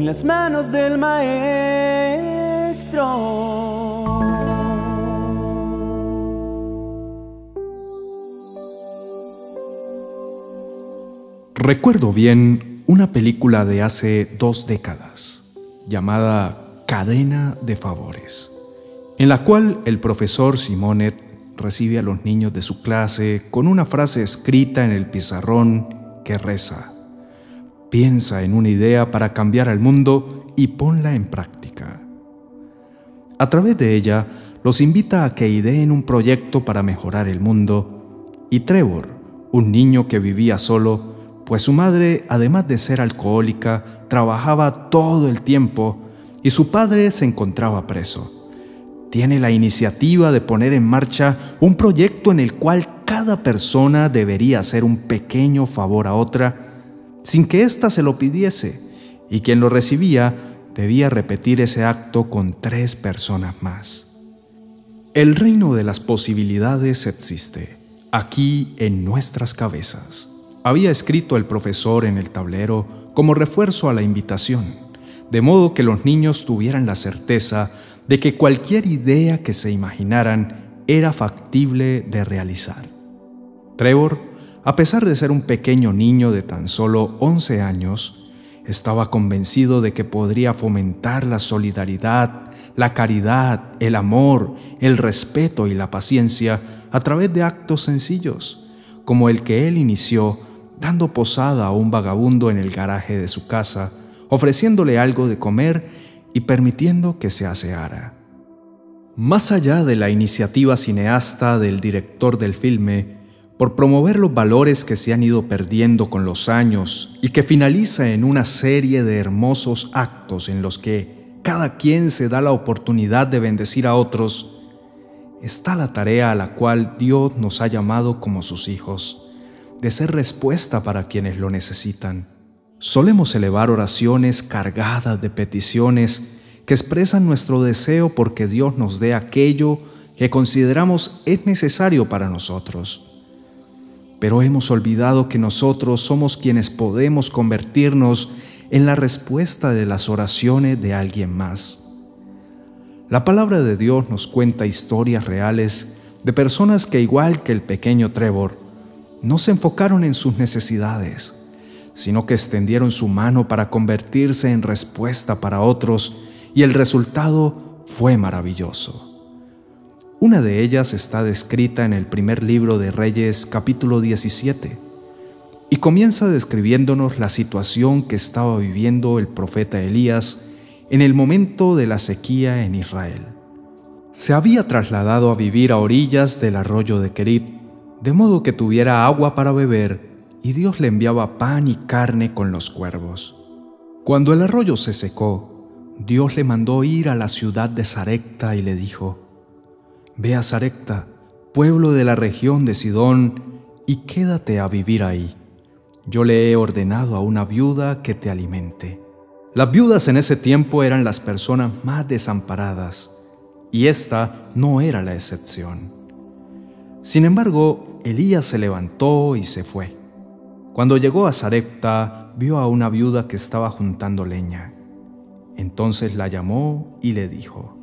en las manos del maestro. Recuerdo bien una película de hace dos décadas llamada Cadena de Favores, en la cual el profesor Simonet recibe a los niños de su clase con una frase escrita en el pizarrón que reza, piensa en una idea para cambiar al mundo y ponla en práctica. A través de ella, los invita a que ideen un proyecto para mejorar el mundo y Trevor, un niño que vivía solo, pues su madre, además de ser alcohólica, trabajaba todo el tiempo y su padre se encontraba preso. Tiene la iniciativa de poner en marcha un proyecto en el cual cada persona debería hacer un pequeño favor a otra sin que ésta se lo pidiese y quien lo recibía debía repetir ese acto con tres personas más. El reino de las posibilidades existe aquí en nuestras cabezas había escrito el profesor en el tablero como refuerzo a la invitación, de modo que los niños tuvieran la certeza de que cualquier idea que se imaginaran era factible de realizar. Trevor, a pesar de ser un pequeño niño de tan solo 11 años, estaba convencido de que podría fomentar la solidaridad, la caridad, el amor, el respeto y la paciencia a través de actos sencillos, como el que él inició dando posada a un vagabundo en el garaje de su casa, ofreciéndole algo de comer y permitiendo que se aseara. Más allá de la iniciativa cineasta del director del filme, por promover los valores que se han ido perdiendo con los años y que finaliza en una serie de hermosos actos en los que cada quien se da la oportunidad de bendecir a otros, está la tarea a la cual Dios nos ha llamado como sus hijos de ser respuesta para quienes lo necesitan. Solemos elevar oraciones cargadas de peticiones que expresan nuestro deseo porque Dios nos dé aquello que consideramos es necesario para nosotros. Pero hemos olvidado que nosotros somos quienes podemos convertirnos en la respuesta de las oraciones de alguien más. La palabra de Dios nos cuenta historias reales de personas que igual que el pequeño Trevor, no se enfocaron en sus necesidades, sino que extendieron su mano para convertirse en respuesta para otros y el resultado fue maravilloso. Una de ellas está descrita en el primer libro de Reyes capítulo 17 y comienza describiéndonos la situación que estaba viviendo el profeta Elías en el momento de la sequía en Israel. Se había trasladado a vivir a orillas del arroyo de Kerit de modo que tuviera agua para beber, y Dios le enviaba pan y carne con los cuervos. Cuando el arroyo se secó, Dios le mandó ir a la ciudad de Sarecta y le dijo, Ve a Sarecta, pueblo de la región de Sidón, y quédate a vivir ahí. Yo le he ordenado a una viuda que te alimente. Las viudas en ese tiempo eran las personas más desamparadas, y esta no era la excepción. Sin embargo, Elías se levantó y se fue. Cuando llegó a Sarepta, vio a una viuda que estaba juntando leña. Entonces la llamó y le dijo,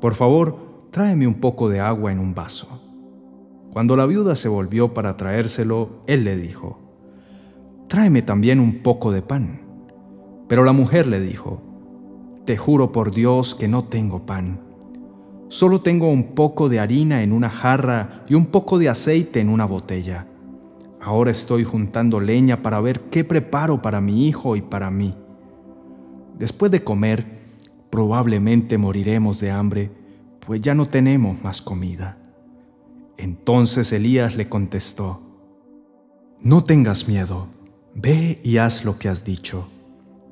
Por favor, tráeme un poco de agua en un vaso. Cuando la viuda se volvió para traérselo, él le dijo, Tráeme también un poco de pan. Pero la mujer le dijo, Te juro por Dios que no tengo pan Solo tengo un poco de harina en una jarra y un poco de aceite en una botella. Ahora estoy juntando leña para ver qué preparo para mi hijo y para mí. Después de comer, probablemente moriremos de hambre, pues ya no tenemos más comida. Entonces Elías le contestó, No tengas miedo, ve y haz lo que has dicho,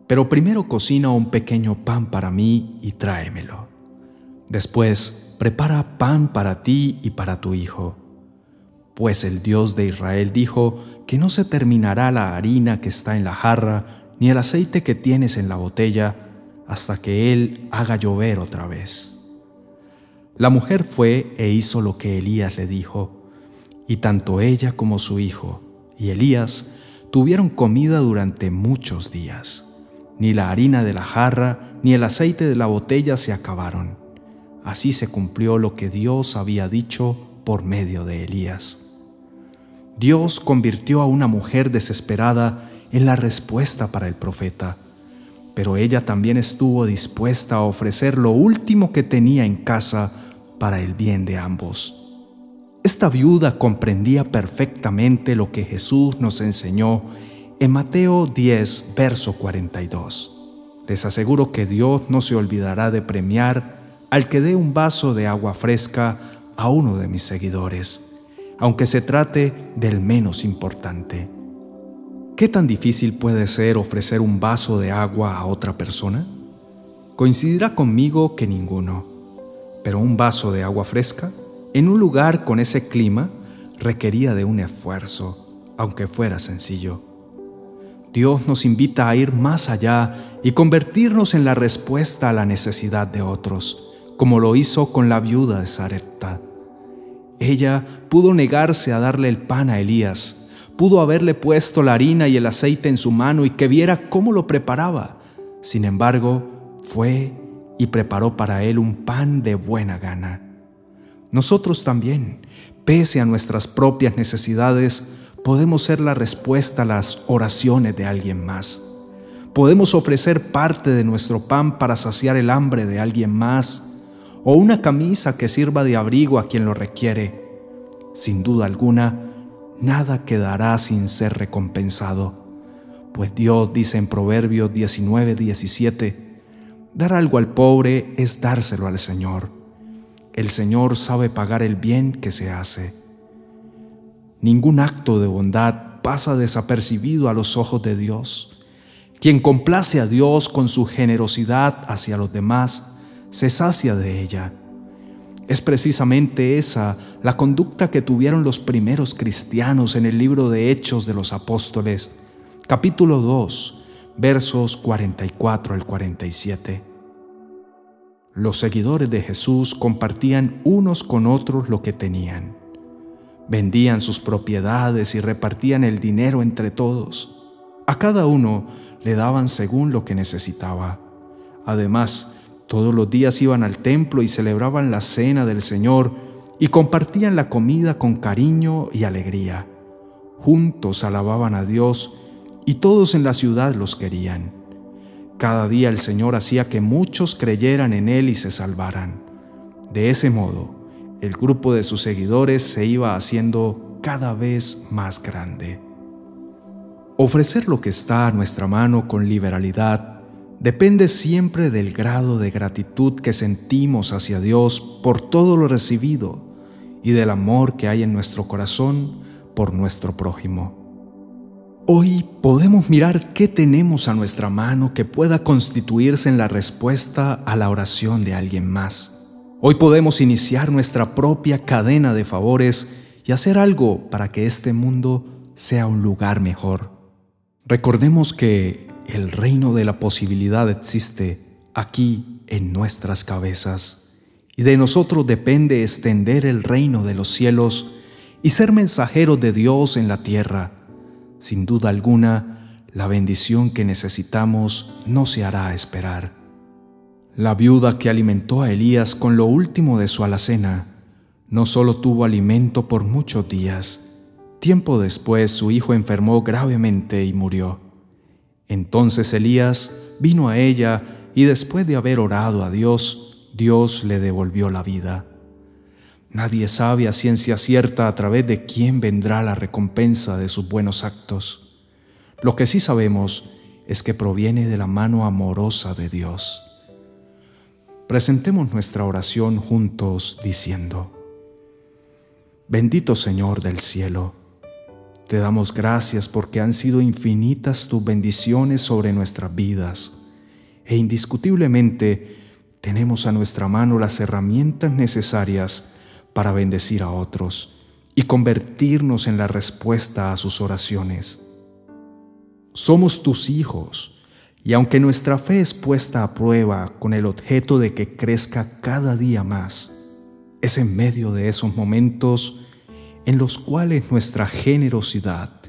pero primero cocina un pequeño pan para mí y tráemelo. Después, prepara pan para ti y para tu hijo. Pues el Dios de Israel dijo que no se terminará la harina que está en la jarra, ni el aceite que tienes en la botella, hasta que Él haga llover otra vez. La mujer fue e hizo lo que Elías le dijo, y tanto ella como su hijo y Elías tuvieron comida durante muchos días. ni la harina de la jarra, ni el aceite de la botella se acabaron. Así se cumplió lo que Dios había dicho por medio de Elías. Dios convirtió a una mujer desesperada en la respuesta para el profeta, pero ella también estuvo dispuesta a ofrecer lo último que tenía en casa para el bien de ambos. Esta viuda comprendía perfectamente lo que Jesús nos enseñó en Mateo 10, verso 42. Les aseguro que Dios no se olvidará de premiar al que dé un vaso de agua fresca a uno de mis seguidores, aunque se trate del menos importante. ¿Qué tan difícil puede ser ofrecer un vaso de agua a otra persona? Coincidirá conmigo que ninguno, pero un vaso de agua fresca en un lugar con ese clima requería de un esfuerzo, aunque fuera sencillo. Dios nos invita a ir más allá y convertirnos en la respuesta a la necesidad de otros, como lo hizo con la viuda de Sarepta. Ella pudo negarse a darle el pan a Elías, pudo haberle puesto la harina y el aceite en su mano y que viera cómo lo preparaba. Sin embargo, fue y preparó para él un pan de buena gana. Nosotros también, pese a nuestras propias necesidades, podemos ser la respuesta a las oraciones de alguien más. Podemos ofrecer parte de nuestro pan para saciar el hambre de alguien más o una camisa que sirva de abrigo a quien lo requiere. Sin duda alguna, nada quedará sin ser recompensado, pues Dios dice en Proverbios 19, 17, dar algo al pobre es dárselo al Señor el Señor sabe pagar el bien que se hace. Ningún acto de bondad pasa desapercibido a los ojos de Dios. Quien complace a Dios con su generosidad hacia los demás, se sacia de ella. Es precisamente esa la conducta que tuvieron los primeros cristianos en el libro de Hechos de los Apóstoles, capítulo 2, versos 44 al 47. Los seguidores de Jesús compartían unos con otros lo que tenían. Vendían sus propiedades y repartían el dinero entre todos. A cada uno le daban según lo que necesitaba. Además, todos los días iban al templo y celebraban la cena del Señor y compartían la comida con cariño y alegría. Juntos alababan a Dios y todos en la ciudad los querían. Cada día el Señor hacía que muchos creyeran en Él y se salvaran. De ese modo, el grupo de sus seguidores se iba haciendo cada vez más grande. Ofrecer lo que está a nuestra mano con liberalidad depende siempre del grado de gratitud que sentimos hacia Dios por todo lo recibido y del amor que hay en nuestro corazón por nuestro prójimo. Hoy podemos mirar qué tenemos a nuestra mano que pueda constituirse en la respuesta a la oración de alguien más. Hoy podemos iniciar nuestra propia cadena de favores y hacer algo para que este mundo sea un lugar mejor. Recordemos que el reino de la posibilidad existe aquí en nuestras cabezas y de nosotros depende extender el reino de los cielos y ser mensajeros de Dios en la tierra sin duda alguna, la bendición que necesitamos no se hará esperar. La viuda que alimentó a Elías con lo último de su alacena no solo tuvo alimento por muchos días, tiempo después su hijo enfermó gravemente y murió. Entonces Elías vino a ella y después de haber orado a Dios, Dios le devolvió la vida. Nadie sabe a ciencia cierta a través de quién vendrá la recompensa de sus buenos actos. Lo que sí sabemos es que proviene de la mano amorosa de Dios. Presentemos nuestra oración juntos diciendo, Bendito Señor del cielo, te damos gracias porque han sido infinitas tus bendiciones sobre nuestras vidas e indiscutiblemente tenemos a nuestra mano las herramientas necesarias para bendecir a otros y convertirnos en la respuesta a sus oraciones. Somos tus hijos, y aunque nuestra fe es puesta a prueba con el objeto de que crezca cada día más, es en medio de esos momentos en los cuales nuestra generosidad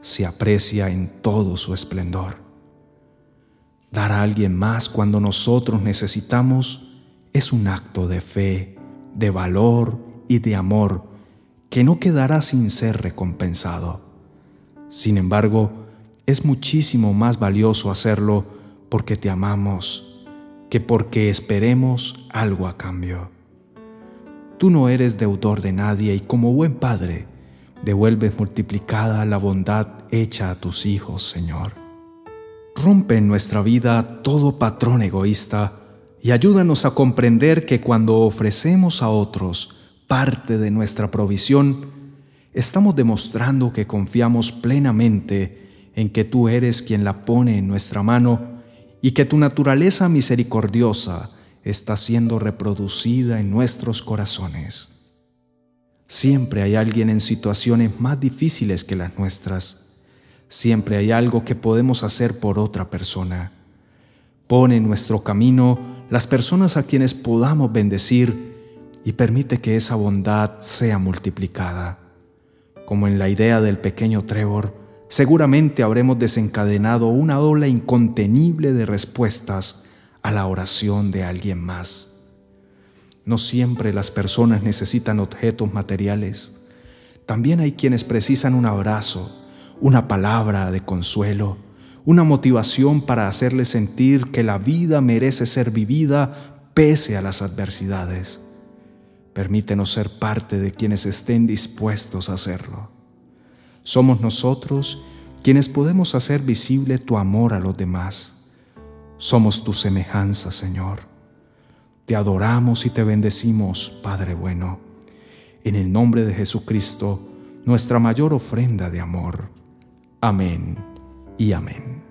se aprecia en todo su esplendor. Dar a alguien más cuando nosotros necesitamos es un acto de fe, de valor y de amor que no quedará sin ser recompensado. Sin embargo, es muchísimo más valioso hacerlo porque te amamos que porque esperemos algo a cambio. Tú no eres deudor de nadie y como buen padre, devuelves multiplicada la bondad hecha a tus hijos, Señor. Rompe en nuestra vida todo patrón egoísta y ayúdanos a comprender que cuando ofrecemos a otros parte de nuestra provisión, estamos demostrando que confiamos plenamente en que tú eres quien la pone en nuestra mano y que tu naturaleza misericordiosa está siendo reproducida en nuestros corazones. Siempre hay alguien en situaciones más difíciles que las nuestras. Siempre hay algo que podemos hacer por otra persona. Pone en nuestro camino las personas a quienes podamos bendecir y permite que esa bondad sea multiplicada. Como en la idea del pequeño Trevor, seguramente habremos desencadenado una ola incontenible de respuestas a la oración de alguien más. No siempre las personas necesitan objetos materiales. También hay quienes precisan un abrazo, una palabra de consuelo, una motivación para hacerles sentir que la vida merece ser vivida pese a las adversidades. Permítenos ser parte de quienes estén dispuestos a hacerlo. Somos nosotros quienes podemos hacer visible tu amor a los demás. Somos tu semejanza, Señor. Te adoramos y te bendecimos, Padre bueno, en el nombre de Jesucristo, nuestra mayor ofrenda de amor. Amén y amén.